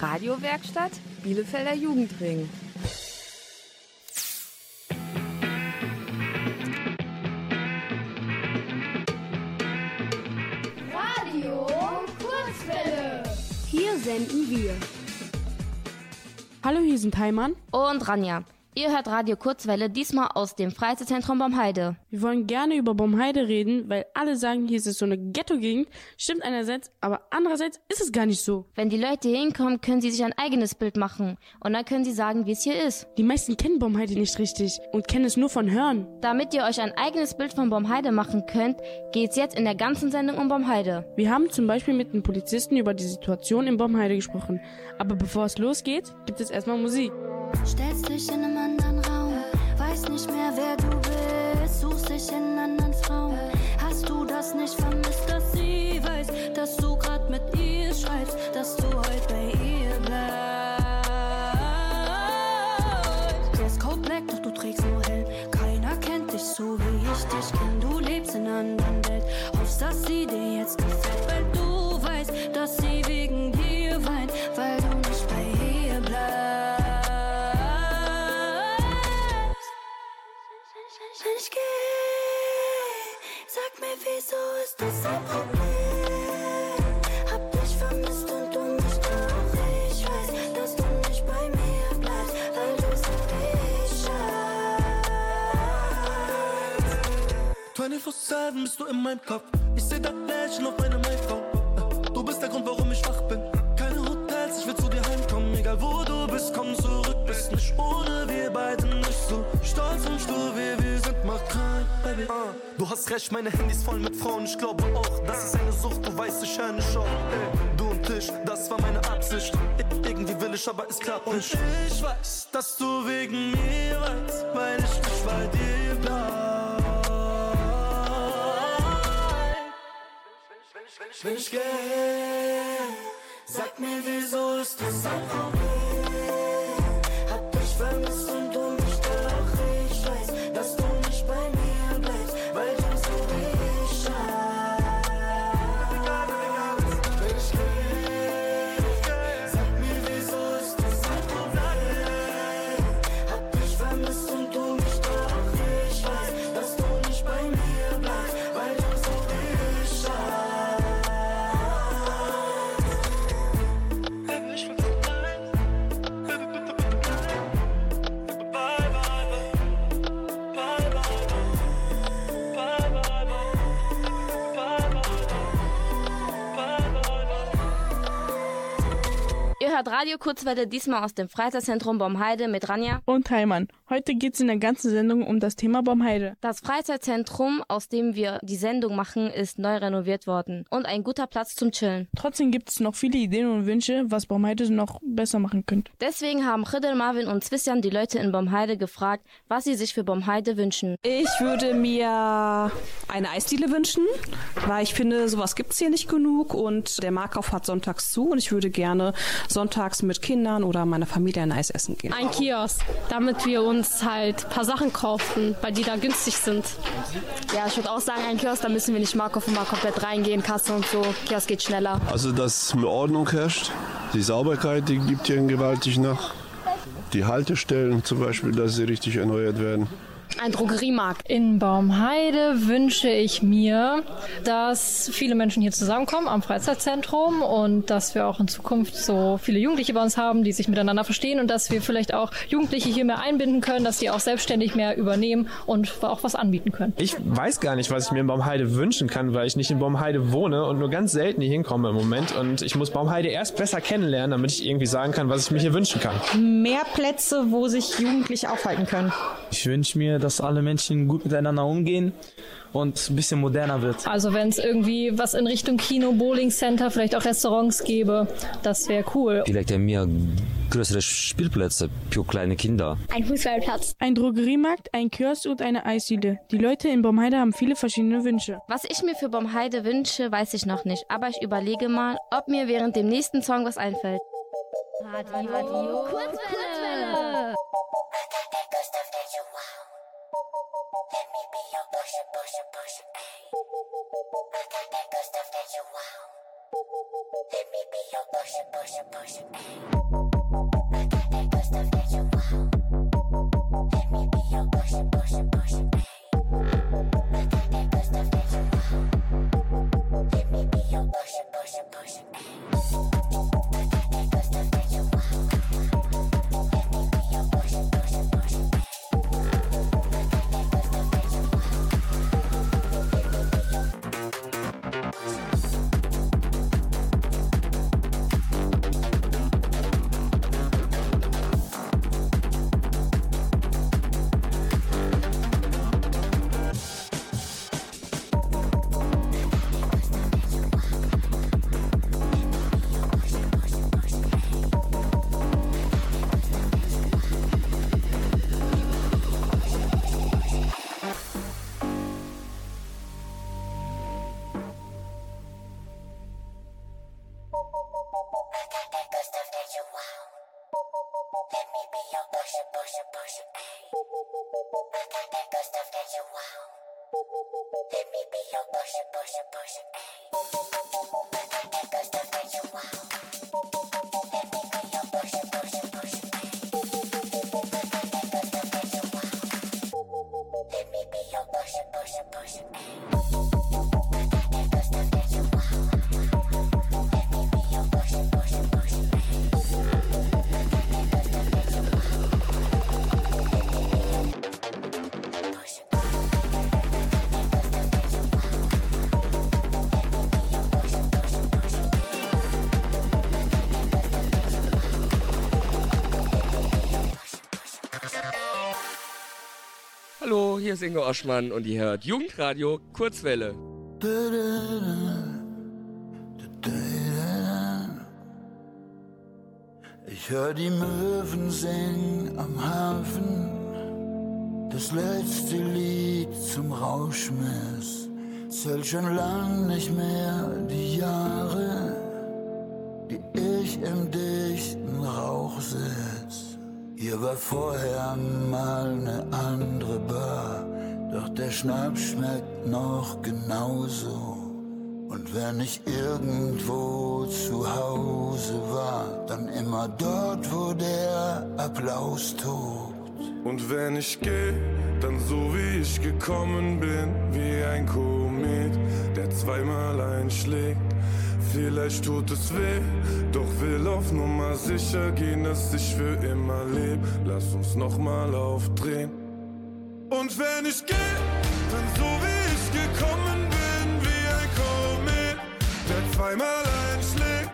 Radiowerkstatt Bielefelder Jugendring. Radio Kurzwelle. Hier senden wir. Hallo, hier sind Heimann. Und Ranja. Ihr hört Radio Kurzwelle, diesmal aus dem Freizeitzentrum Baumheide. Wir wollen gerne über Baumheide reden, weil alle sagen, hier ist es so eine Ghetto-Gegend. Stimmt einerseits, aber andererseits ist es gar nicht so. Wenn die Leute hier hinkommen, können sie sich ein eigenes Bild machen. Und dann können sie sagen, wie es hier ist. Die meisten kennen Baumheide nicht richtig und kennen es nur von Hören. Damit ihr euch ein eigenes Bild von Baumheide machen könnt, geht's jetzt in der ganzen Sendung um Baumheide. Wir haben zum Beispiel mit einem Polizisten über die Situation in Baumheide gesprochen. Aber bevor es losgeht, gibt es erstmal Musik. Stellst dich in einem anderen Raum, weiß nicht mehr, wer du bist, suchst dich in anderen Frauen. Hast du das nicht vermisst, dass sie weiß, dass du grad mit ihr schreibst, dass du heute bei ihr bleibst? Der ist Code Black, doch du trägst nur hell. Keiner kennt dich so, wie ich dich kenn. Du lebst in einer anderen Welt, hoffst, dass sie dir ist das ein Problem? Hab dich vermisst und du mich auch. Ich weiß, dass du nicht bei mir bleibst, weil du so dich scheinst. 24-7 bist du in meinem Kopf. Ich seh dein Lächeln auf meinem iPhone. Du bist der Grund, warum ich wach bin. Keine Hotels, ich will zu dir heimkommen. Egal wo du bist, komm zurück. Bist nicht ohne wir beide nicht so stolz und stur, wie wir sind. Baby. Ah, du hast recht, meine Handys voll mit Frauen. Ich glaube auch, das ist eine Sucht. Du weißt, ich höre nicht auf. Ey, du und ich, das war meine Absicht. I- Irgendwie will ich, aber es klappt nicht. Und ich weiß, dass du wegen mir weinst, weil ich nicht bei dir bleib. Wenn ich geh, sag mir, wieso ist das ein Problem? Radio Kurzwelle, diesmal aus dem Freizeitzentrum Baumheide mit Ranja. Und Heimann. Heute geht's in der ganzen Sendung um das Thema Baumheide. Das Freizeitzentrum, aus dem wir die Sendung machen, ist neu renoviert worden. Und ein guter Platz zum Chillen. Trotzdem gibt es noch viele Ideen und Wünsche, was Baumheide noch besser machen könnte. Deswegen haben Khidr, Marvin und Zwisjan die Leute in Baumheide gefragt, was sie sich für Baumheide wünschen. Ich würde mir eine Eisdiele wünschen, weil ich finde, sowas gibt's hier nicht genug und der Markauf hat sonntags zu und ich würde gerne sonntags mit Kindern oder meiner Familie ein Eis essen gehen. Ein Kiosk, damit wir uns halt ein paar Sachen kaufen, weil die da günstig sind. Ja, ich würde auch sagen, ein Kiosk, da müssen wir nicht Markov immer komplett reingehen, Kasse und so. Kiosk geht schneller. Also, dass mehr Ordnung herrscht. Die Sauberkeit, die gibt hier gewaltig nach. Die Haltestellen zum Beispiel, dass sie richtig erneuert werden. Ein Drogeriemarkt. In Baumheide wünsche ich mir, dass viele Menschen hier zusammenkommen am Freizeitzentrum und dass wir auch in Zukunft so viele Jugendliche bei uns haben, die sich miteinander verstehen und dass wir vielleicht auch Jugendliche hier mehr einbinden können, dass die auch selbstständig mehr übernehmen und auch was anbieten können. Ich weiß gar nicht, was ich mir in Baumheide wünschen kann, weil ich nicht in Baumheide wohne und nur ganz selten hier hinkomme im Moment. Und ich muss Baumheide erst besser kennenlernen, damit ich irgendwie sagen kann, was ich mir hier wünschen kann. Mehr Plätze, wo sich Jugendliche aufhalten können. Ich wünsche mir, dass alle Menschen gut miteinander umgehen und ein bisschen moderner wird. Also wenn es irgendwie was in Richtung Kino, Bowling Center, vielleicht auch Restaurants gäbe, das wäre cool. Vielleicht mehr größere Spielplätze für kleine Kinder. Ein Fußballplatz. Ein Drogeriemarkt, ein Kiosk und eine Eisdiele. Die Leute in Baumheide haben viele verschiedene Wünsche. Was ich mir für Baumheide wünsche, weiß ich noch nicht, aber ich überlege mal, ob mir während dem nächsten Song was einfällt. Radio, Radio Kurzwelle. yo, push it, push it, push it, ayy. I got that good stuff that you want. Let me be your push it, push it, push it, ayy. Let me be your portion, push, portion. Ay. Hier ist Ingo Oschmann und ihr hört Jugendradio Kurzwelle. Ich hör die Möwen singen am Hafen, das letzte Lied zum Rauschmiss. Zählt schon lang nicht mehr die Jahre, die ich im dichten Rauch sitz. Hier war vorher mal ne andere Bar, doch der Schnaps schmeckt noch genauso. Und wenn ich irgendwo zu Hause war, dann immer dort, wo der Applaus tobt. Und wenn ich geh, dann so wie ich gekommen bin, wie ein Komet, der zweimal einschlägt. Vielleicht tut es weh, doch will auf Nummer sicher gehen, dass ich für immer leb. Lass uns nochmal aufdrehen. Und wenn ich geh, dann so wie ich gekommen bin, wie ein Komet, der zweimal einschlägt.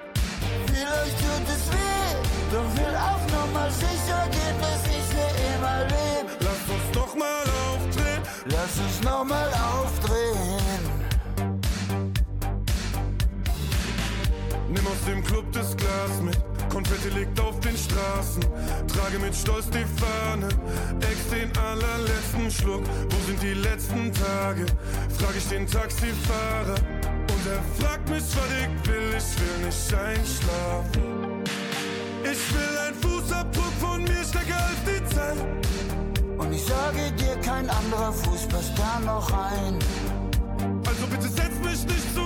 Vielleicht tut es weh, doch will auf Nummer sicher gehen, dass ich für immer leb. Lass uns nochmal aufdrehen. Lass uns nochmal aufdrehen. Aus dem Club das Glas mit. Konfetti liegt auf den Straßen. Trage mit Stolz die Fahne. Ex den allerletzten Schluck. Wo sind die letzten Tage? Frag ich den Taxifahrer. Und er fragt mich, was ich will. Ich will nicht einschlafen. Ich will ein Fußabdruck von mir stärker als die Zeit. Und ich sage dir, kein anderer Fuß passt da noch rein. Also bitte setz mich nicht zu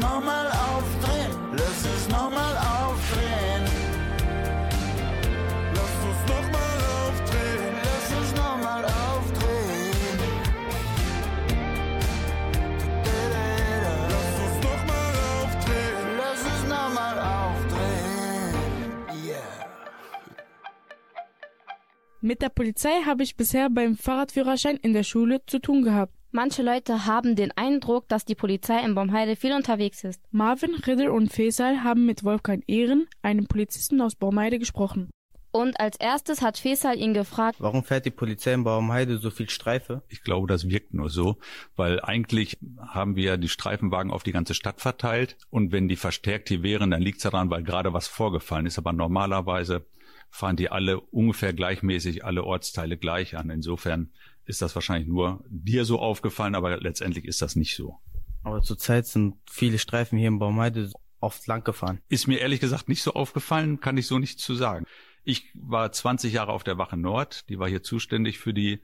Nochmal aufdrehen, lass uns nochmal aufdrehen. Lass uns nochmal aufdrehen. Lass uns nochmal aufdrehen. Lass uns nochmal aufdrehen. Lass uns nochmal aufdrehen. Yeah. Mit der Polizei habe ich bisher beim Fahrradführerschein in der Schule zu tun gehabt. Manche Leute haben den Eindruck, dass die Polizei in Baumheide viel unterwegs ist. Marvin, Ridder und Faisal haben mit Wolfgang Ehren, einem Polizisten aus Baumheide, gesprochen. Und als erstes hat Faisal ihn gefragt, Warum fährt die Polizei in Baumheide so viel Streife? Ich glaube, das wirkt nur so, weil eigentlich haben wir die Streifenwagen auf die ganze Stadt verteilt und wenn die verstärkt hier wären, dann liegt es daran, weil gerade was vorgefallen ist. Aber normalerweise fahren die alle ungefähr gleichmäßig alle Ortsteile gleich an. Insofern ist das wahrscheinlich nur dir so aufgefallen, aber letztendlich ist das nicht so. Aber zurzeit sind viele Streifen hier in Baumheide oft lang gefahren. Ist mir ehrlich gesagt nicht so aufgefallen, kann ich so nicht zu sagen. Ich war 20 Jahre auf der Wache Nord, die war hier zuständig für die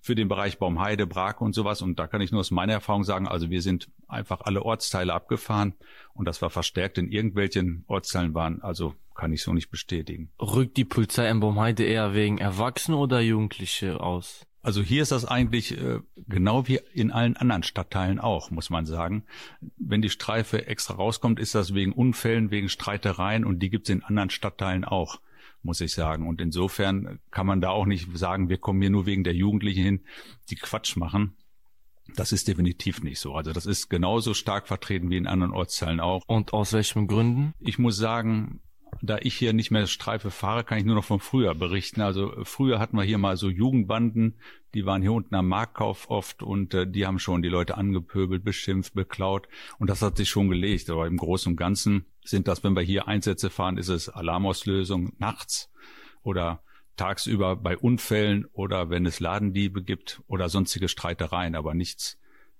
für den Bereich Baumheide, Brake und sowas. Und da kann ich nur aus meiner Erfahrung sagen, also wir sind einfach alle Ortsteile abgefahren und das war verstärkt in irgendwelchen Ortsteilen waren. Also kann ich so nicht bestätigen. Rückt die Polizei in Baumheide eher wegen Erwachsene oder Jugendliche aus? Also hier ist das eigentlich äh, genau wie in allen anderen Stadtteilen auch, muss man sagen. Wenn die Streife extra rauskommt, ist das wegen Unfällen, wegen Streitereien und die gibt es in anderen Stadtteilen auch muss ich sagen. Und insofern kann man da auch nicht sagen, wir kommen hier nur wegen der Jugendlichen hin, die Quatsch machen. Das ist definitiv nicht so. Also das ist genauso stark vertreten wie in anderen Ortsteilen auch. Und aus welchen Gründen? Ich muss sagen, da ich hier nicht mehr Streife fahre, kann ich nur noch von früher berichten. Also früher hatten wir hier mal so Jugendbanden, die waren hier unten am Marktkauf oft und äh, die haben schon die Leute angepöbelt, beschimpft, beklaut und das hat sich schon gelegt. Aber im Großen und Ganzen sind das, wenn wir hier Einsätze fahren, ist es Alarmauslösung nachts oder tagsüber bei Unfällen oder wenn es Ladendiebe gibt oder sonstige Streitereien, aber nichts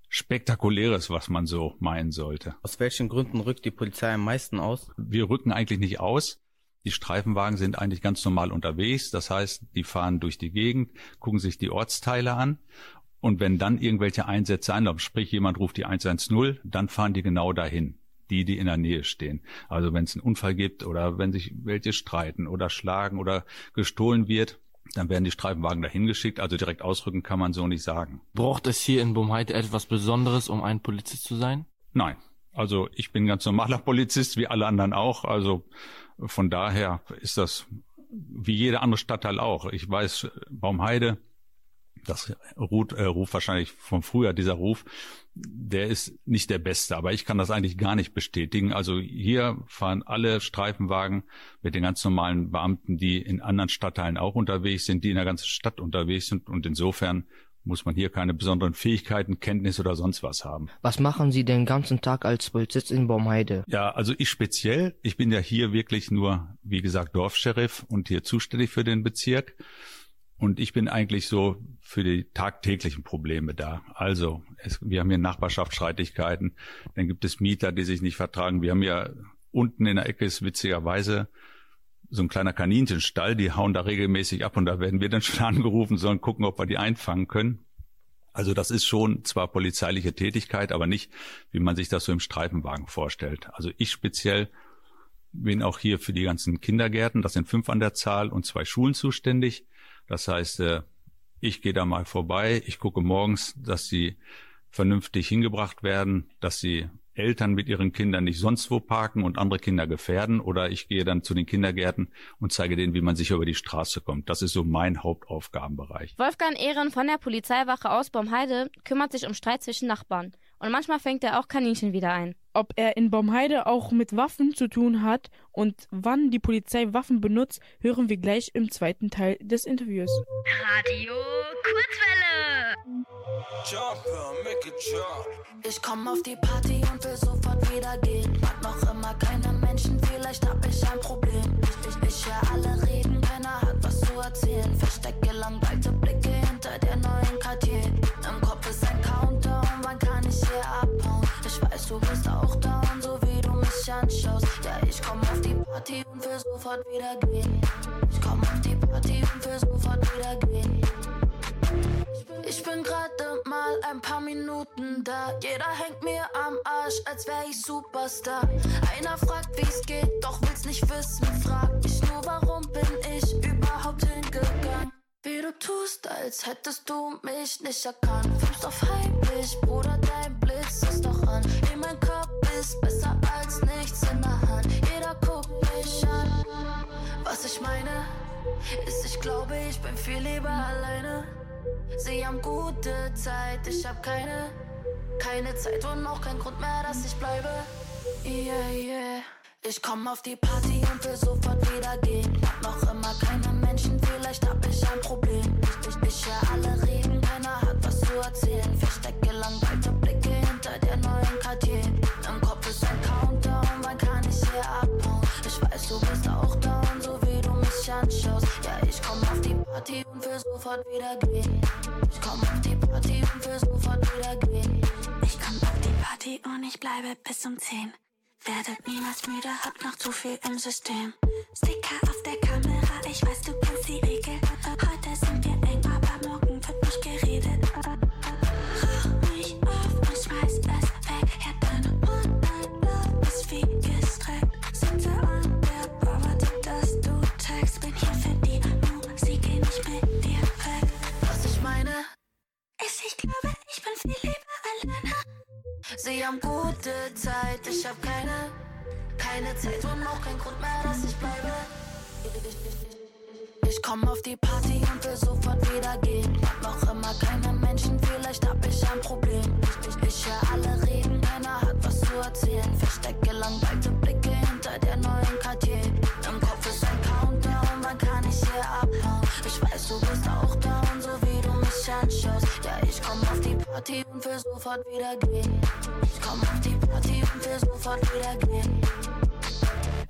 Spektakuläres, was man so meinen sollte. Aus welchen Gründen rückt die Polizei am meisten aus? Wir rücken eigentlich nicht aus. Die Streifenwagen sind eigentlich ganz normal unterwegs. Das heißt, die fahren durch die Gegend, gucken sich die Ortsteile an. Und wenn dann irgendwelche Einsätze einlaufen, sprich jemand ruft die 110, dann fahren die genau dahin. Die, die in der Nähe stehen. Also wenn es einen Unfall gibt oder wenn sich welche streiten oder schlagen oder gestohlen wird, dann werden die Streifenwagen dahin geschickt. Also direkt ausrücken kann man so nicht sagen. Braucht es hier in Bomheide etwas Besonderes, um ein Polizist zu sein? Nein. Also ich bin ganz normaler Polizist, wie alle anderen auch. Also von daher ist das wie jeder andere Stadtteil auch. Ich weiß, Baumheide, das ruht, äh, ruft wahrscheinlich von früher, dieser Ruf, der ist nicht der beste, aber ich kann das eigentlich gar nicht bestätigen. Also hier fahren alle Streifenwagen mit den ganz normalen Beamten, die in anderen Stadtteilen auch unterwegs sind, die in der ganzen Stadt unterwegs sind und insofern muss man hier keine besonderen Fähigkeiten, Kenntnis oder sonst was haben. Was machen Sie den ganzen Tag als Polizist in Baumheide? Ja, also ich speziell, ich bin ja hier wirklich nur, wie gesagt, Dorfscheriff und hier zuständig für den Bezirk. Und ich bin eigentlich so für die tagtäglichen Probleme da. Also, es, wir haben hier Nachbarschaftsstreitigkeiten, dann gibt es Mieter, die sich nicht vertragen. Wir haben ja unten in der Ecke ist witzigerweise so ein kleiner Kaninchenstall, die hauen da regelmäßig ab und da werden wir dann schon angerufen, sollen gucken, ob wir die einfangen können. Also das ist schon zwar polizeiliche Tätigkeit, aber nicht, wie man sich das so im Streifenwagen vorstellt. Also ich speziell bin auch hier für die ganzen Kindergärten, das sind fünf an der Zahl und zwei Schulen zuständig. Das heißt, äh, ich gehe da mal vorbei, ich gucke morgens, dass sie vernünftig hingebracht werden, dass sie Eltern mit ihren Kindern nicht sonst wo parken und andere Kinder gefährden oder ich gehe dann zu den Kindergärten und zeige denen, wie man sicher über die Straße kommt. Das ist so mein Hauptaufgabenbereich. Wolfgang Ehren von der Polizeiwache aus Baumheide kümmert sich um Streit zwischen Nachbarn. Und manchmal fängt er auch Kaninchen wieder ein. Ob er in Baumheide auch mit Waffen zu tun hat und wann die Polizei Waffen benutzt, hören wir gleich im zweiten Teil des Interviews. Radio Kurzwelle. Ich komm auf die Party und will sofort wieder gehen. Mag noch immer keine Menschen, vielleicht hab ich ein Problem. Ich, ich, ich höre alle reden, keiner hat was zu erzählen. Verstecke langweilte Blicke hinter der neuen Quartier. Ich weiß, du bist auch down, so wie du mich anschaust. Ja, ich komm auf die Party und will sofort wieder gehen. Ich komm auf die Party und will sofort wieder gehen. Ich bin gerade mal ein paar Minuten da. Jeder hängt mir am Arsch, als wär ich Superstar. Einer fragt, wie's geht, doch will's nicht wissen. Frag mich nur, warum bin ich überhaupt hingegangen? Wie du tust, als hättest du mich nicht erkannt. Filmst auf heimlich, Bruder, dein Blitz ist doch an. In mein Kopf ist besser als nichts in der Hand. Jeder guckt mich an. Was ich meine, ist, ich glaube, ich bin viel lieber alleine. Sie haben gute Zeit, ich hab keine, keine Zeit und auch kein Grund mehr, dass ich bleibe. Yeah, yeah. Ich komm auf die Party und will sofort wieder gehen. Noch immer anschaust. Ja, ich komm auf die Party und will sofort wieder gehen. Ich komm auf die Party und will sofort wieder gehen. Ich komm auf die Party und ich bleibe bis um 10. Werdet niemals müde, hab noch zu viel im System. Sticker auf Sie haben gute Zeit, ich hab keine, keine Zeit und auch kein Grund mehr, dass ich bleibe. Ich komm auf die Party und will sofort wieder gehen. Noch immer keine Menschen, vielleicht hab ich ein Problem. Ich, ich, hör alle reden, keiner hat was zu erzählen. Verstecke langweilte Blicke hinter der neuen Cartier. Im Kopf ist ein Countdown, wann kann ich hier abhauen? Ich weiß, du bist auch down, so wie du mich anschaust. Party und will sofort wieder gehen. Ich komm auf die Party und will sofort wieder gehen.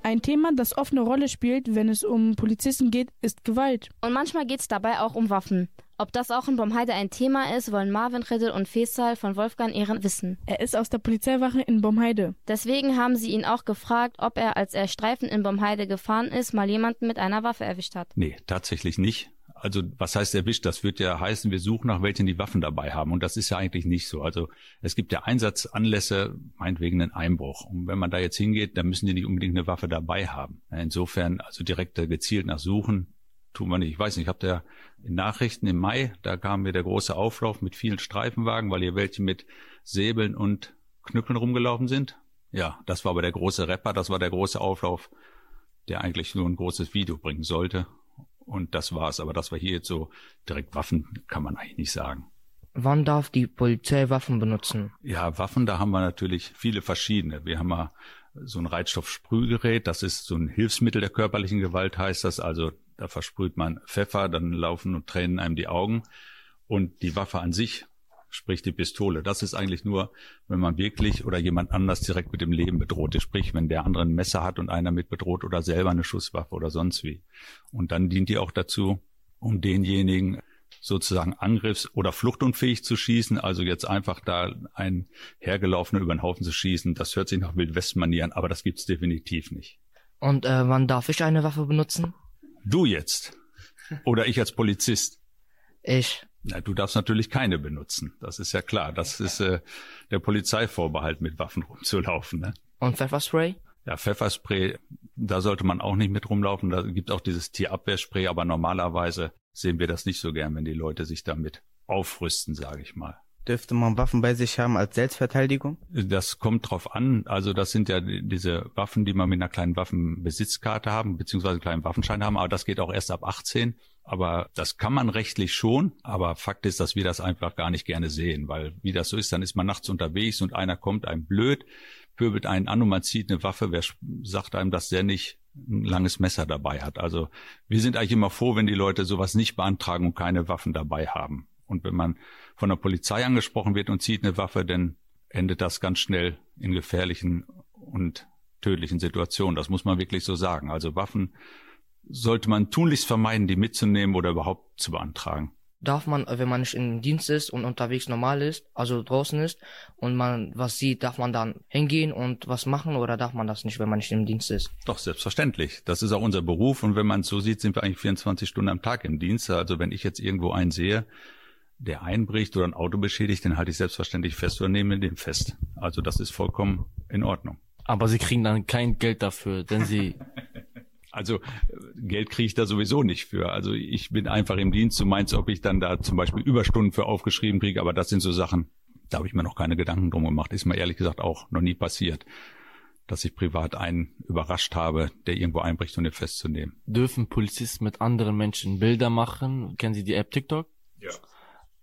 Ein Thema, das oft eine Rolle spielt, wenn es um Polizisten geht, ist Gewalt. Und manchmal geht es dabei auch um Waffen. Ob das auch in Bomheide ein Thema ist, wollen Marvin Riddle und Faisal von Wolfgang Ehren wissen. Er ist aus der Polizeiwache in Bomheide. Deswegen haben sie ihn auch gefragt, ob er, als er Streifen in Bomheide gefahren ist, mal jemanden mit einer Waffe erwischt hat. Nee, tatsächlich nicht. Also was heißt erwischt? Das wird ja heißen, wir suchen nach welchen die Waffen dabei haben. Und das ist ja eigentlich nicht so. Also es gibt ja Einsatzanlässe, meinetwegen einen Einbruch. Und wenn man da jetzt hingeht, dann müssen die nicht unbedingt eine Waffe dabei haben. Insofern, also direkt gezielt nach Suchen, tun wir nicht. Ich weiß nicht, ich habe da in Nachrichten im Mai, da kam mir der große Auflauf mit vielen Streifenwagen, weil hier welche mit Säbeln und Knüppeln rumgelaufen sind. Ja, das war aber der große Rapper, das war der große Auflauf, der eigentlich nur ein großes Video bringen sollte. Und das war's. Aber das war hier jetzt so direkt Waffen, kann man eigentlich nicht sagen. Wann darf die Polizei Waffen benutzen? Ja, Waffen, da haben wir natürlich viele verschiedene. Wir haben mal so ein Reizstoffsprühgerät, das ist so ein Hilfsmittel der körperlichen Gewalt, heißt das. Also da versprüht man Pfeffer, dann laufen und tränen einem die Augen. Und die Waffe an sich, sprich die Pistole, das ist eigentlich nur, wenn man wirklich oder jemand anders direkt mit dem Leben bedroht ist. Sprich, wenn der andere ein Messer hat und einer mit bedroht oder selber eine Schusswaffe oder sonst wie. Und dann dient die auch dazu, um denjenigen sozusagen angriffs- oder fluchtunfähig zu schießen. Also jetzt einfach da ein hergelaufener über den Haufen zu schießen, das hört sich nach Wildwestmanieren, aber das gibt's definitiv nicht. Und äh, wann darf ich eine Waffe benutzen? Du jetzt. Oder ich als Polizist. Ich. Na, du darfst natürlich keine benutzen. Das ist ja klar. Das ist äh, der Polizeivorbehalt, mit Waffen rumzulaufen. Ne? Und Pfefferspray? Ja, Pfefferspray, da sollte man auch nicht mit rumlaufen. Da gibt auch dieses Tierabwehrspray, aber normalerweise sehen wir das nicht so gern, wenn die Leute sich damit aufrüsten, sage ich mal. Dürfte man Waffen bei sich haben als Selbstverteidigung? Das kommt drauf an. Also das sind ja diese Waffen, die man mit einer kleinen Waffenbesitzkarte haben, beziehungsweise einen kleinen Waffenschein haben. Aber das geht auch erst ab 18. Aber das kann man rechtlich schon. Aber Fakt ist, dass wir das einfach gar nicht gerne sehen, weil wie das so ist, dann ist man nachts unterwegs und einer kommt einem blöd, pöbelt einen an und man zieht eine Waffe. Wer sagt einem, dass der nicht ein langes Messer dabei hat? Also wir sind eigentlich immer froh, wenn die Leute sowas nicht beantragen und keine Waffen dabei haben. Und wenn man von der Polizei angesprochen wird und zieht eine Waffe, dann endet das ganz schnell in gefährlichen und tödlichen Situationen. Das muss man wirklich so sagen. Also Waffen sollte man tunlichst vermeiden, die mitzunehmen oder überhaupt zu beantragen. Darf man, wenn man nicht im Dienst ist und unterwegs normal ist, also draußen ist und man was sieht, darf man dann hingehen und was machen oder darf man das nicht, wenn man nicht im Dienst ist? Doch, selbstverständlich. Das ist auch unser Beruf und wenn man es so sieht, sind wir eigentlich 24 Stunden am Tag im Dienst. Also wenn ich jetzt irgendwo einen sehe, der einbricht oder ein Auto beschädigt, den halte ich selbstverständlich fest oder nehme den fest. Also das ist vollkommen in Ordnung. Aber Sie kriegen dann kein Geld dafür, denn Sie Also Geld kriege ich da sowieso nicht für. Also ich bin einfach im Dienst. Du meinst, ob ich dann da zum Beispiel Überstunden für aufgeschrieben kriege, aber das sind so Sachen, da habe ich mir noch keine Gedanken drum gemacht. Ist mir ehrlich gesagt auch noch nie passiert, dass ich privat einen überrascht habe, der irgendwo einbricht, um den festzunehmen. Dürfen Polizisten mit anderen Menschen Bilder machen? Kennen Sie die App TikTok? Ja.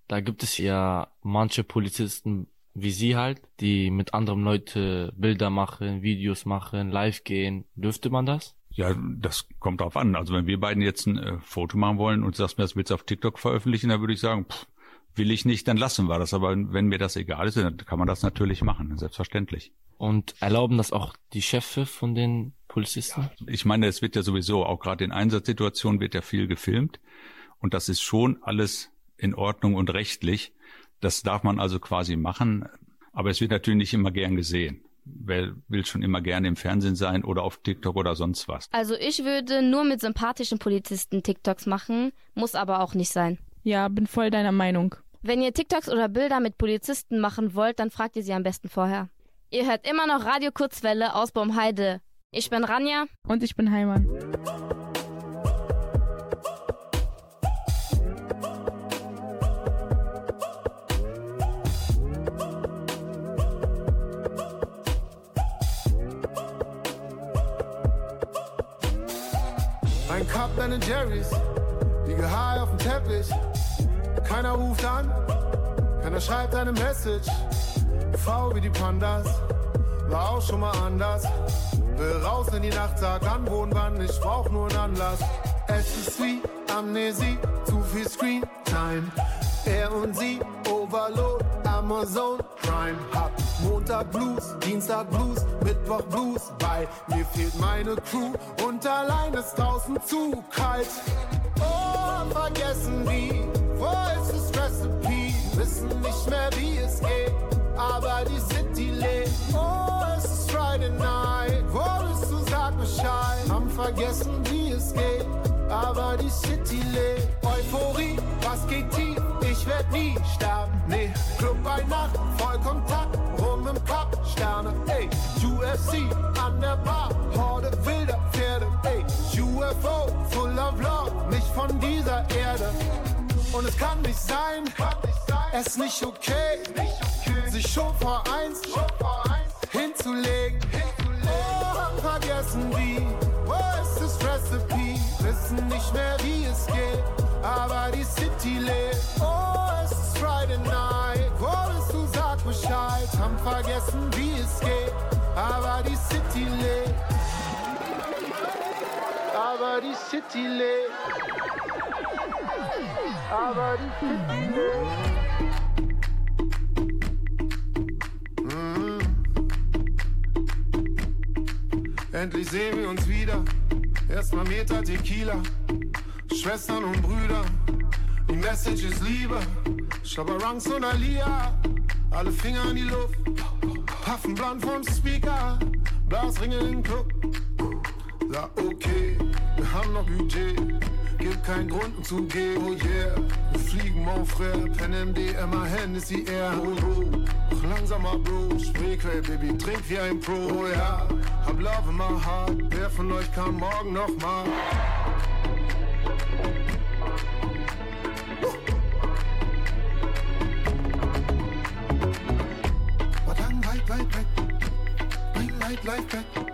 Da gibt es ja manche Polizisten wie Sie halt, die mit anderen Leute Bilder machen, Videos machen, live gehen. Dürfte man das? Ja, das kommt drauf an. Also wenn wir beiden jetzt ein äh, Foto machen wollen und sagst mir, das willst du auf TikTok veröffentlichen, dann würde ich sagen, pff, will ich nicht, dann lassen wir das. Aber wenn mir das egal ist, dann kann man das natürlich machen, selbstverständlich. Und erlauben das auch die Chefe von den Polizisten? Ich meine, es wird ja sowieso, auch gerade in Einsatzsituationen wird ja viel gefilmt. Und das ist schon alles in Ordnung und rechtlich. Das darf man also quasi machen. Aber es wird natürlich nicht immer gern gesehen. Wer will schon immer gerne im Fernsehen sein oder auf TikTok oder sonst was? Also ich würde nur mit sympathischen Polizisten TikToks machen, muss aber auch nicht sein. Ja, bin voll deiner Meinung. Wenn ihr TikToks oder Bilder mit Polizisten machen wollt, dann fragt ihr sie am besten vorher. Ihr hört immer noch Radio Kurzwelle aus Baumheide. Ich bin Ranja. Und ich bin Heimann. Ben Jerry's, liege high auf dem Teppich. Keiner ruft an, keiner schreibt eine Message. V wie die Pandas, war auch schon mal anders. Will raus in die Nacht, sag an, wo und wann, ich brauch nur einen Anlass. Es ist wie Amnesie, zu viel Screen Time. Er und sie, Overload, Amazon Prime. Hab Montag Blues, Dienstag Blues, Mittwoch Blues. Bei mir fehlt meine Crew und allein ist draußen zu kalt. Oh, vergessen ist das Recipe? Wissen nicht mehr wie es geht, aber die City lebt. Oh, es ist Friday Night, wo bist du, sag Bescheid. Haben vergessen wie es geht, aber die City lebt. Euphorie, was geht tief? Ich werd nie sterben, nee. Club bei Nacht, Vollkontakt, rum im Sterne, ey. UFC an der Bar, Horde wilder Pferde, ey. UFO, full of love, nicht von dieser Erde. Und es kann nicht sein, es ist nicht okay, sich schon vor eins hinzulegen. Oh, vergessen wie, wo ist das Recipe? Wissen nicht mehr wie es geht, aber die City lebt. Haben vergessen wie es geht, aber die City lebt. Aber die City lebt. Aber die City lebt. Mhm. Endlich sehen wir uns wieder. Erstmal Meter Tequila. Schwestern und Brüder. Die Message ist Liebe. Schlabberangs und Alia. Alle Finger in die Luft. Puffen bland vom Speaker. Blasringe in den Club. Sag okay, wir haben noch Budget. Gibt keinen Grund um zu gehen. Oh yeah, wir fliegen mon frère. Pen MD, ist die Air. Oh, oh. Mach langsamer Bro. Spreequell, Baby, trink wie ein Pro. Oh ja, hab Love in my heart. Wer von euch kann morgen noch Life back.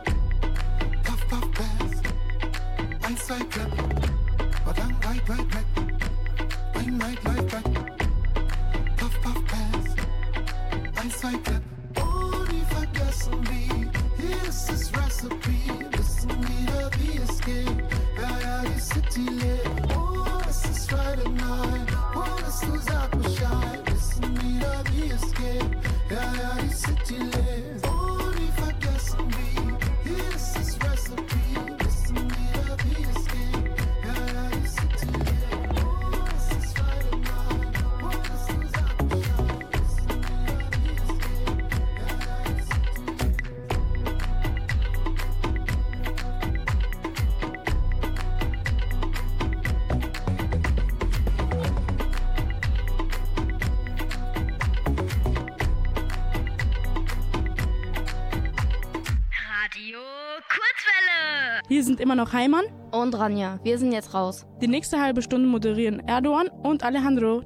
Sind immer noch Heimann und Ranja. Wir sind jetzt raus. Die nächste halbe Stunde moderieren Erdogan und Alejandro.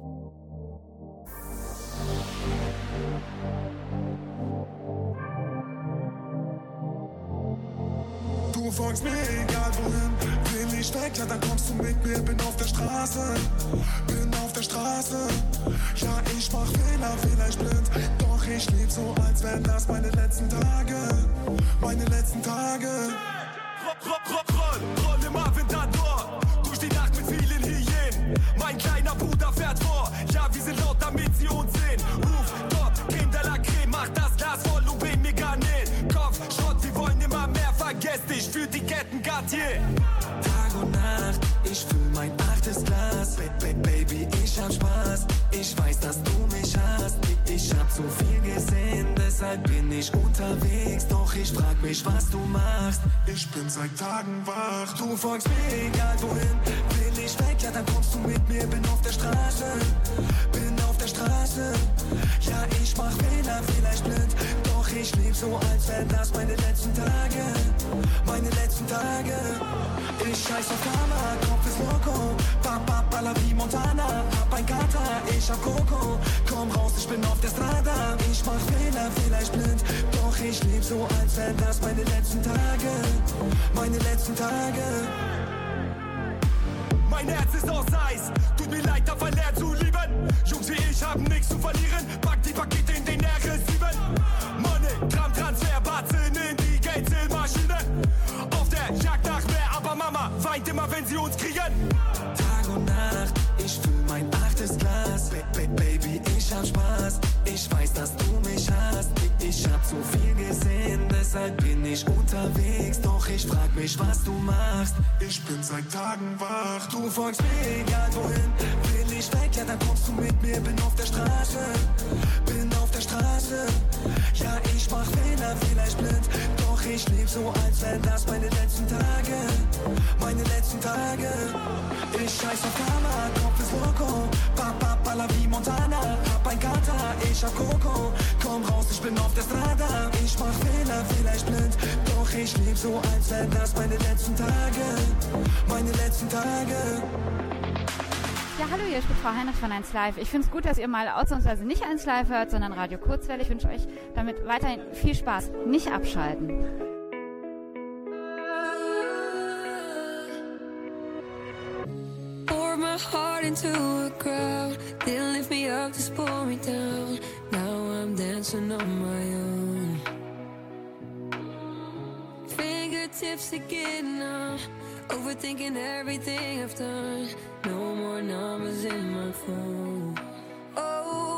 Du folgst mir egal wohin, will ich weg, ja dann kommst du mit mir, bin auf der Straße, bin auf der Straße. Ja, ich mach Fehler, vielleicht blind, doch ich leb so, als wären das meine letzten Tage, meine letzten Tage. Roll im Aventador durch die Nacht mit vielen Hyänen. Mein kleiner Bruder fährt vor, ja, wir sind laut, damit sie uns sehen. Ruf, dort, Creme de la Creme, mach das Glas voll und bring mir Kopf, Schrott, wir wollen immer mehr, vergesst dich für die Ketten Cartier. Tag und Nacht, ich fühl mein achtes Glas. Baby, ich hab Spaß, ich weiß, dass du mich hast. Ich hab zu viel gesehen, deshalb bin ich unterwegs. Ich frag mich, was du machst. Ich bin seit Tagen wach. Du folgst mir egal wohin. Will ich weg, ja, dann kommst du mit mir. Bin auf der Straße, bin auf der Straße. Ja, ich mach Fehler, vielleicht blind. Doch ich leb so, als wären das meine letzten Tage. Meine letzten Tage. Ich scheiß auf Karma, Kopf ist loco. Bap, baller wie Montana. Hab ein Kater, ich hab Coco. Komm raus, ich bin auf der Strada. Ich mach Fehler, vielleicht blind. Doch ich leb so, als wären das meine letzten Tage. Meine letzten Tage. Mein Herz ist aus Eis, tut mir leid, da verlernt zu lieben. Jungs wie ich haben nichts zu verlieren, pack die Pakete in den R7. Money, Gramm, Transfer, Batzen in die Geldzählmaschine. Auf der Jagd nach mehr, aber Mama weint immer, wenn sie uns kriegen. Tag und Nacht, ich füll mein achtes Glas. Ba ba Baby, ich hab Spaß. Ich weiß, dass du mich hast. Ich hab so viel gesehen, deshalb bin ich unterwegs. Doch ich frag mich, was du machst. Ich bin seit Tagen wach. Du folgst mir egal wohin. Will ich weg, ja, dann kommst du mit mir. Bin auf der Straße, bin auf der Straße. Ja, ich mach Fehler, vielleicht blind. Doch ich leb so, als wären das meine letzten Tage. Meine letzten Tage. Scheiß auf Karma, Kopf ist loco. Bap, baller wie Montana. Hab ein Kater, ich hab Coco. Komm raus, ich bin auf der Strada. Ich mach Fehler, vielleicht blind. Doch ich leb so, als wären das meine letzten Tage. Meine letzten Tage. Ja, hallo, hier spricht Frau Heinrich von 1 Live. Ich finde es gut, dass ihr mal ausnahmsweise nicht 1 Live hört, sondern Radio Kurzwelle. Ich wünsche euch damit weiterhin viel Spaß. Nicht abschalten. Into a crowd. Didn't lift me up, just pull me down. Now I'm dancing on my own. Fingertips again now. Overthinking everything I've done. No more numbers in my phone. Oh,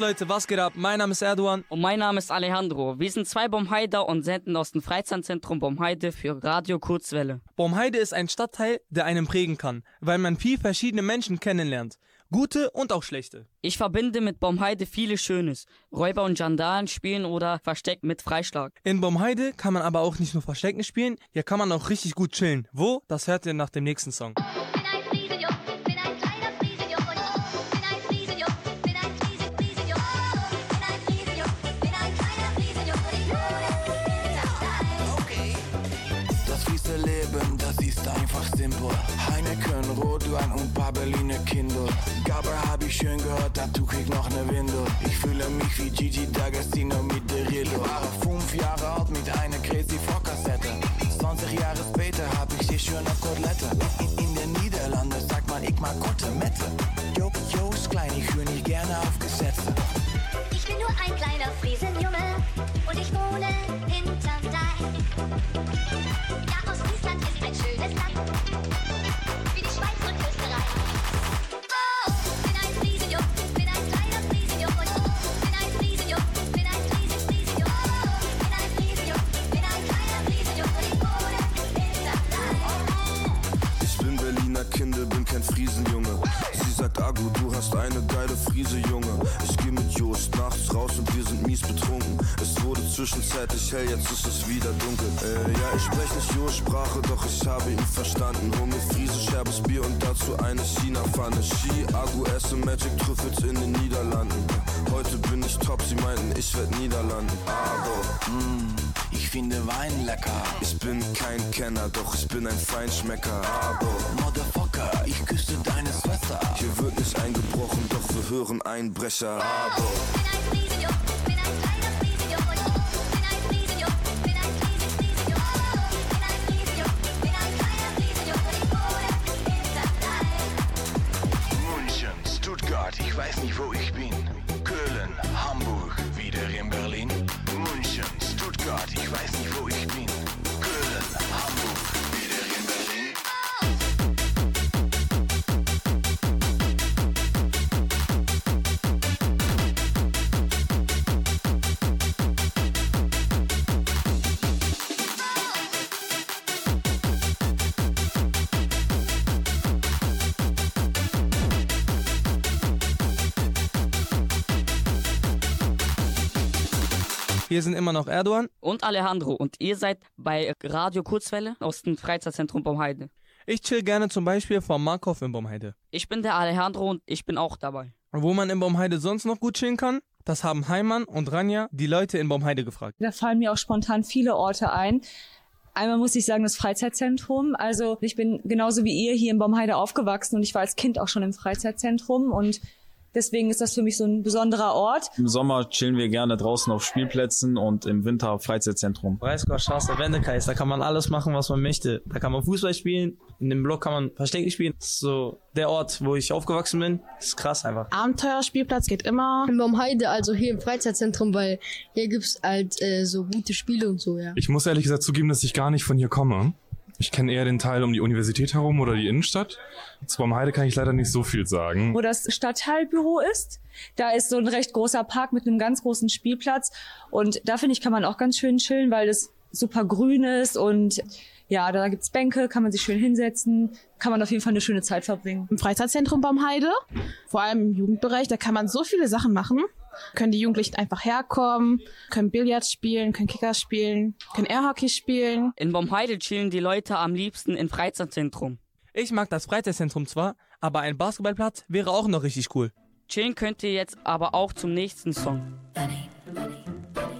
Leute, was geht ab? Mein Name ist Erdogan. Und mein Name ist Alejandro. Wir sind zwei Bomheider und senden aus dem Freizeitzentrum Bomheide für Radio Kurzwelle. Bomheide ist ein Stadtteil, der einen prägen kann, weil man viel verschiedene Menschen kennenlernt. Gute und auch schlechte. Ich verbinde mit Bomheide vieles Schönes. Räuber und Gendarmen spielen oder Versteck mit Freischlag. In Bomheide kann man aber auch nicht nur Verstecken spielen, hier kann man auch richtig gut chillen. Wo? Das hört ihr nach dem nächsten Song. Simpel. Heineken, Rotwein und paar Berliner Kindle. Gabber hab ich schön gehört, dazu krieg noch ne Windel. Ich fühle mich wie Gigi D'Agostino mit der Rillo. War fünf Jahre alt mit einer Crazy Vorkassette. 20 Jahre später hab ich die schöne Kotelette. In, in den Niederlanden sagt man, ich mag Kotelette. Jo, jo, ist klein, ich höre nicht gerne auf Gesetze. Ich bin nur ein kleiner Friesenjunge und ich wohne zwischenzeitlich hell, jetzt ist es wieder dunkel. Äh, ja, ich sprech nicht Jost-Sprache, doch ich habe ihn verstanden. Hol mir Friese, scherbes Bier und dazu eine China-Pfanne. Ski, Agu, esse Magic Trüffels in den Niederlanden. Heute bin ich top, sie meinten, ich werd Niederlanden. Aber, mm, ich finde Wein lecker. Ich bin kein Kenner, doch ich bin ein Feinschmecker. Aber, Motherfucker, ich küsste deine Schwester. hier wird nicht eingebrochen, doch wir hören Einbrecher. Aber, Stuttgart, ich Hier sind immer noch Erdogan. Und Alejandro. Und ihr seid bei Radio Kurzwelle aus dem Freizeitzentrum Bomheide. Ich chill gerne zum Beispiel vor Markov in Bomheide. Ich bin der Alejandro und ich bin auch dabei. Und wo man in Bomheide sonst noch gut chillen kann, das haben Heimann und Ranja die Leute in Bomheide gefragt. Da fallen mir auch spontan viele Orte ein. Einmal muss ich sagen, das Freizeitzentrum. Also ich bin genauso wie ihr hier in Baumheide aufgewachsen und ich war als Kind auch schon im Freizeitzentrum und deswegen ist das für mich so ein besonderer Ort. Im Sommer chillen wir gerne draußen auf Spielplätzen und im Winter auf Freizeitzentrum. Breisgau Straße, Wendekreis, da kann man alles machen, was man möchte. Da kann man Fußball spielen, in dem Block kann man Verstecken spielen. Das ist so der Ort, wo ich aufgewachsen bin. Das ist krass einfach. Abenteuerspielplatz geht immer. In Baumheide, also hier im Freizeitzentrum, weil hier gibt's halt äh, so gute Spiele und so, ja. Ich muss ehrlich gesagt zugeben, dass ich gar nicht von hier komme. Ich kenne eher den Teil um die Universität herum oder die Innenstadt. Zu Baumheide kann ich leider nicht so viel sagen. Wo das Stadtteilbüro ist, da ist so ein recht großer Park mit einem ganz großen Spielplatz und da finde ich, kann man auch ganz schön chillen, weil das super grün ist und ja, da gibt's Bänke, kann man sich schön hinsetzen, kann man auf jeden Fall eine schöne Zeit verbringen. Im Freizeitzentrum Baumheide, vor allem im Jugendbereich, da kann man so viele Sachen machen. Können die Jugendlichen einfach herkommen, können Billard spielen, können Kicker spielen, können Airhockey spielen. In Bomheide chillen die Leute am liebsten im Freizeitzentrum. Ich mag das Freizeitzentrum zwar, aber ein Basketballplatz wäre auch noch richtig cool. Chillen könnt ihr jetzt aber auch zum nächsten Song. Love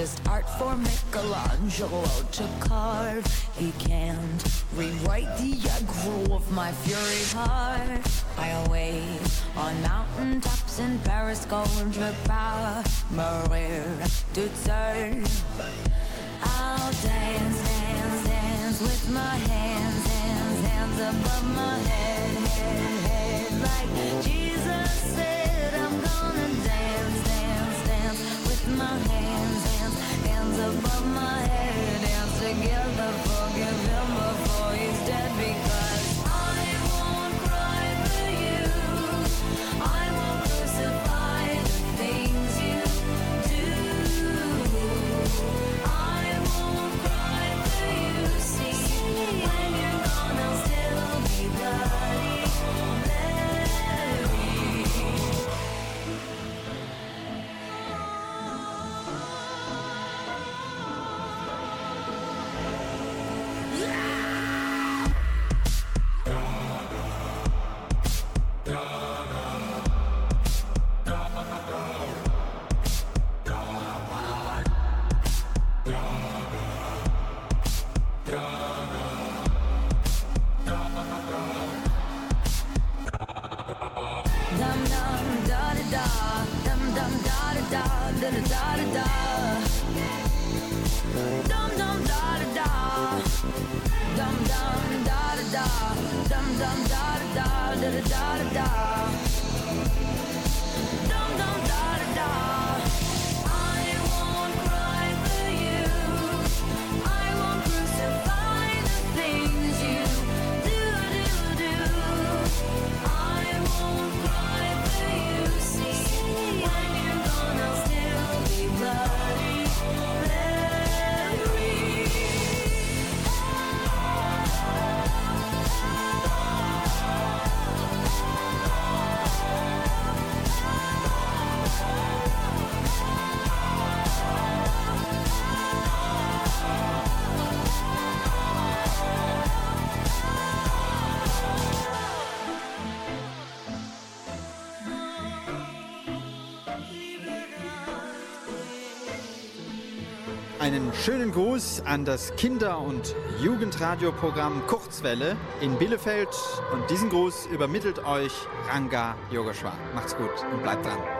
just art for Michelangelo to carve. He can't rewrite the aggro of my fury heart. I wait on mountain tops in Paris, contre pas mourir toute seule. I'll dance, dance, dance with my hands, hands, hands above my head, head, head. Like Jesus said, I'm gonna dance, dance, dance with my hands, hands, hands above my head. Dance together, forgive him before Einen schönen Gruß an das Kinder- und Jugendradioprogramm Kurzwelle in Bielefeld. Und diesen Gruß übermittelt euch Ranga Yogeshwar. Macht's gut und bleibt dran.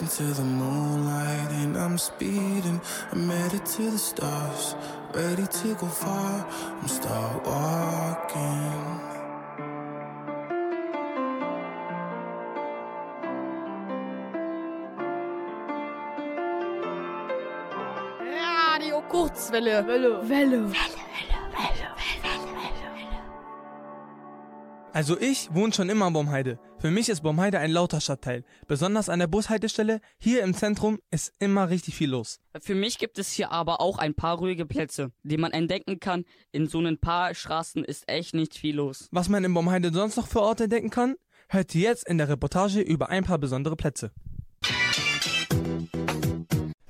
into the moonlight and I'm speeding. I'm headed to the stars, ready to go far. I'm start walking. Radio Kurzwelle. Welle. Welle. Also ich wohne schon immer in Baumheide. Für mich ist Baumheide ein lauter Stadtteil. Besonders an der Bushaltestelle hier im Zentrum ist immer richtig viel los. Für mich gibt es hier aber auch ein paar ruhige Plätze, die man entdecken kann. In so ein paar Straßen ist echt nicht viel los. Was man in Baumheide sonst noch für Orte entdecken kann, hört ihr jetzt in der Reportage über ein paar besondere Plätze.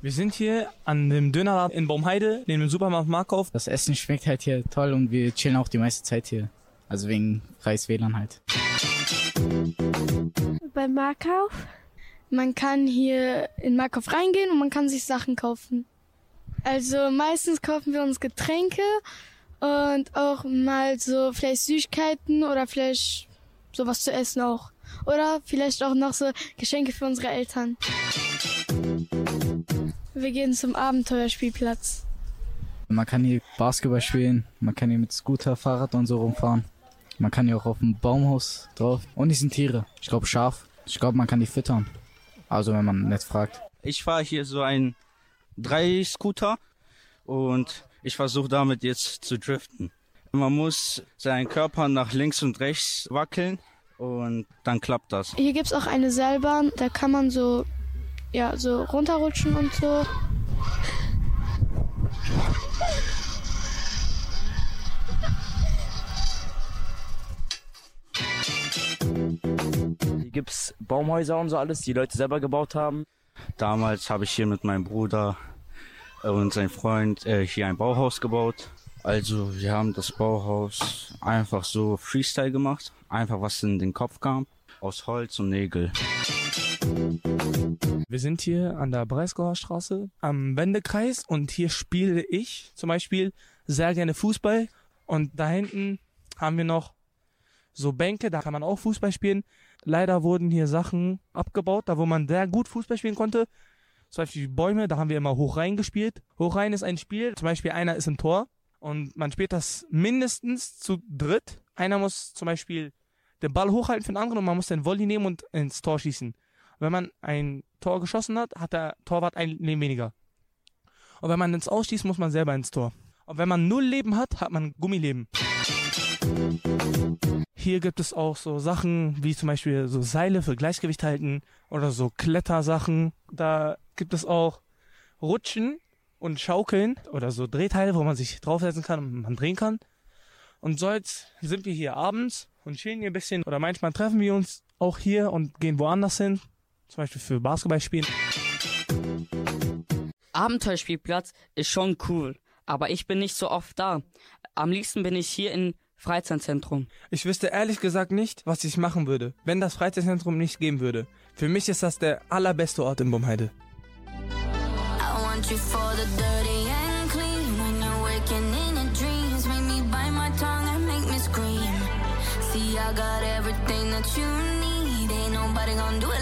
Wir sind hier an dem Dönerladen in Baumheide, neben dem Supermarkt Markov. Das Essen schmeckt halt hier toll und wir chillen auch die meiste Zeit hier. Also wegen freies WLAN halt. Beim Markauf. Man kann hier in Markauf reingehen und man kann sich Sachen kaufen. Also meistens kaufen wir uns Getränke und auch mal so vielleicht Süßigkeiten oder vielleicht sowas zu essen auch. Oder vielleicht auch noch so Geschenke für unsere Eltern. Wir gehen zum Abenteuerspielplatz. Man kann hier Basketball spielen, man kann hier mit Scooter, Fahrrad und so rumfahren. Man kann hier auch auf dem Baumhaus drauf. Und die sind Tiere. Ich glaube Schaf. Ich glaube, man kann die füttern. Also wenn man nett fragt. Ich fahre hier so ein Drei-Scooter und ich versuche damit jetzt zu driften. Man muss seinen Körper nach links und rechts wackeln und dann klappt das. Hier gibt's auch eine Seilbahn, da kann man so, ja, so runterrutschen und so. Gibt's Baumhäuser und so alles, die Leute selber gebaut haben. Damals habe ich hier mit meinem Bruder und seinem Freund äh, hier ein Bauhaus gebaut. Also wir haben das Bauhaus einfach so Freestyle gemacht, einfach was in den Kopf kam, aus Holz und Nägel. Wir sind hier an der Breisgauer Straße am Wendekreis und hier spiele ich zum Beispiel sehr gerne Fußball. Und da hinten haben wir noch so Bänke, da kann man auch Fußball spielen. Leider wurden hier Sachen abgebaut, da wo man sehr gut Fußball spielen konnte. Zum Beispiel Bäume, da haben wir immer hoch rein gespielt. Hoch rein ist ein Spiel, zum Beispiel einer ist im Tor und man spielt das mindestens zu dritt. Einer muss zum Beispiel den Ball hochhalten für den anderen und man muss den Volley nehmen und ins Tor schießen. Wenn man ein Tor geschossen hat, hat der Torwart ein Leben weniger. Und wenn man ins Ausschießt, muss man selber ins Tor. Und wenn man null Leben hat, hat man Gummileben. Hier gibt es auch so Sachen wie zum Beispiel so Seile für Gleichgewicht halten oder so Klettersachen. Da gibt es auch Rutschen und Schaukeln oder so Drehteile, wo man sich draufsetzen kann und man drehen kann. Und so jetzt sind wir hier abends und chillen hier ein bisschen oder manchmal treffen wir uns auch hier und gehen woanders hin. Zum Beispiel für Basketball spielen. Abenteuerspielplatz ist schon cool, aber ich bin nicht so oft da. Am liebsten bin ich hier im Freizeitzentrum. Ich wüsste ehrlich gesagt nicht, was ich machen würde, wenn das Freizeitzentrum nicht geben würde. Für mich ist das der allerbeste Ort in Bumheide. I got everything that you need. Ain't nobody gonna do it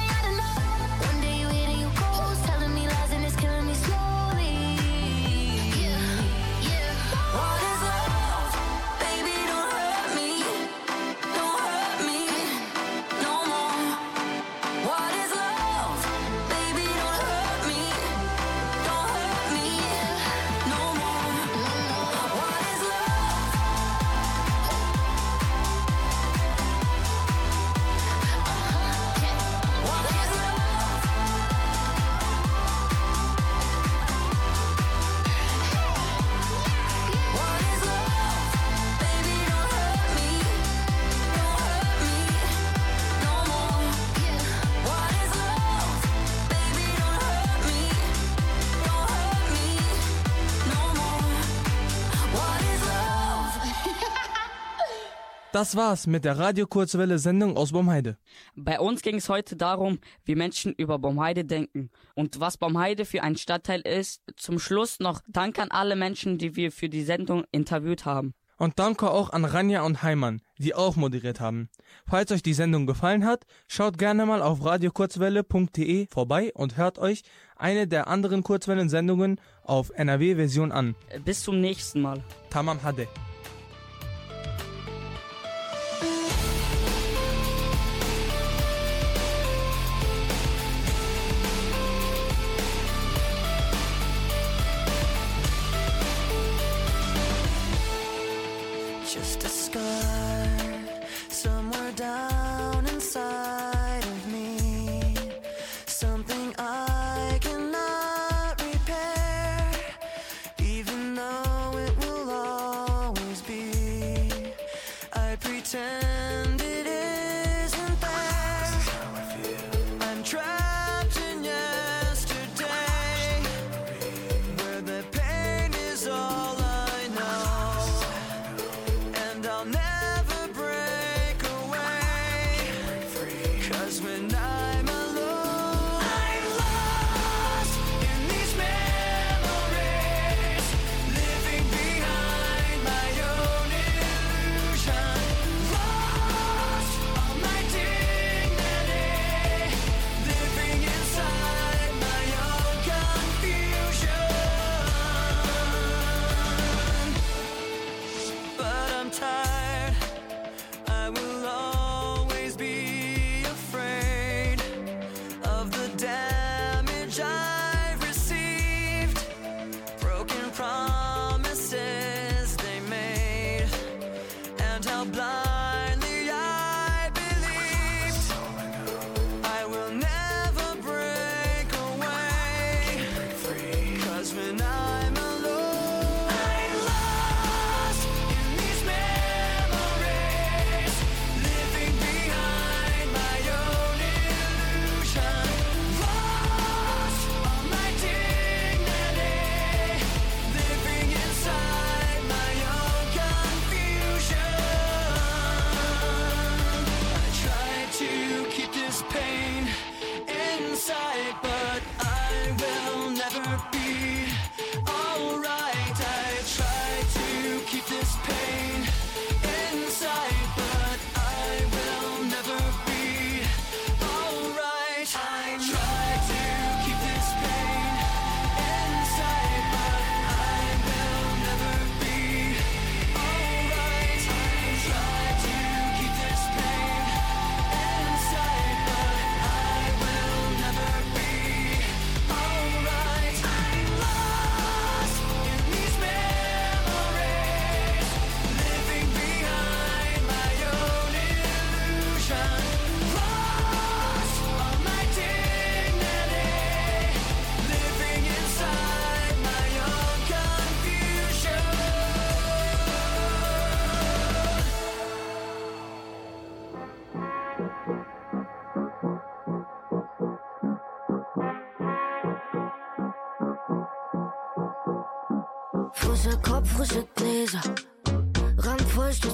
Das war's mit der Radio Kurzwelle Sendung aus Baumheide. Bei uns ging es heute darum, wie Menschen über Baumheide denken und was Baumheide für ein Stadtteil ist. Zum Schluss noch Dank an alle Menschen, die wir für die Sendung interviewt haben. Und danke auch an Ranja und Heimann, die auch moderiert haben. Falls euch die Sendung gefallen hat, schaut gerne mal auf radiokurzwelle.de vorbei und hört euch eine der anderen Kurzwellen-Sendungen auf NRW-Version an. Bis zum nächsten Mal. Tamam Hade.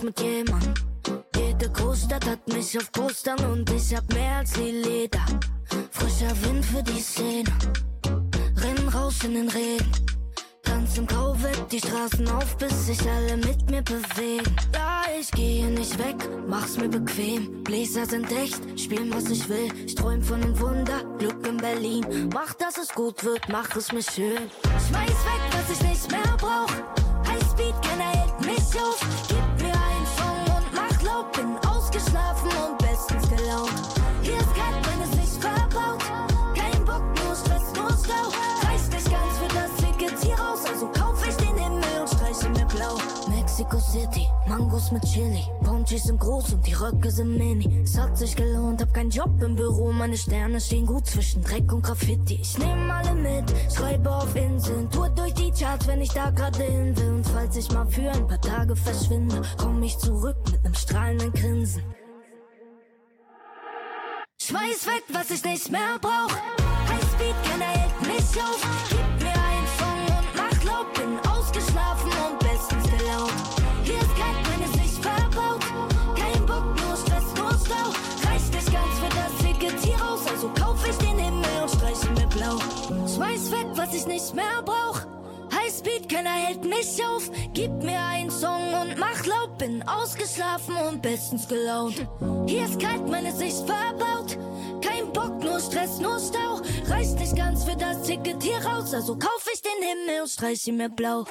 Mit jemand. Jede Großstadt hat mich auf Postern und ich hab mehr als die Leder. Frischer Wind für die Szene. Renn raus in den Regen. Tanz im Kau weg, die Straßen auf, bis sich alle mit mir bewegen. Ja, ich gehe nicht weg, mach's mir bequem. Bläser sind echt, spielen was ich will. Ich träum von einem Wunder, Glück in Berlin. Mach, dass es gut wird, mach es mir schön. Schmeiß weg, was ich nicht mehr brauch. Highspeed, keiner hält mich auf. City, Mangos mit Chili. Ponchis sind groß und die Röcke sind mini. Es hat sich gelohnt, hab keinen Job im Büro. Meine Sterne stehen gut zwischen Dreck und Graffiti. Ich nehm alle mit, schreibe auf Inseln. Tour durch die Charts, wenn ich da gerade hin will. Und falls ich mal für ein paar Tage verschwinde, komm ich zurück mit nem strahlenden Grinsen. Schmeiß weg, was ich nicht mehr brauch. Highspeed, keiner hält mich auf. Was ich nicht mehr brauch. Highspeed, keiner hält mich auf. Gib mir einen Song und mach laut. Bin ausgeschlafen und bestens gelaunt. Hier ist kalt, meine Sicht verbaut. Kein Bock, nur Stress, nur Stau. Reicht nicht ganz für das Ticket hier raus. Also kauf ich den Himmel und streich ihn mir blau.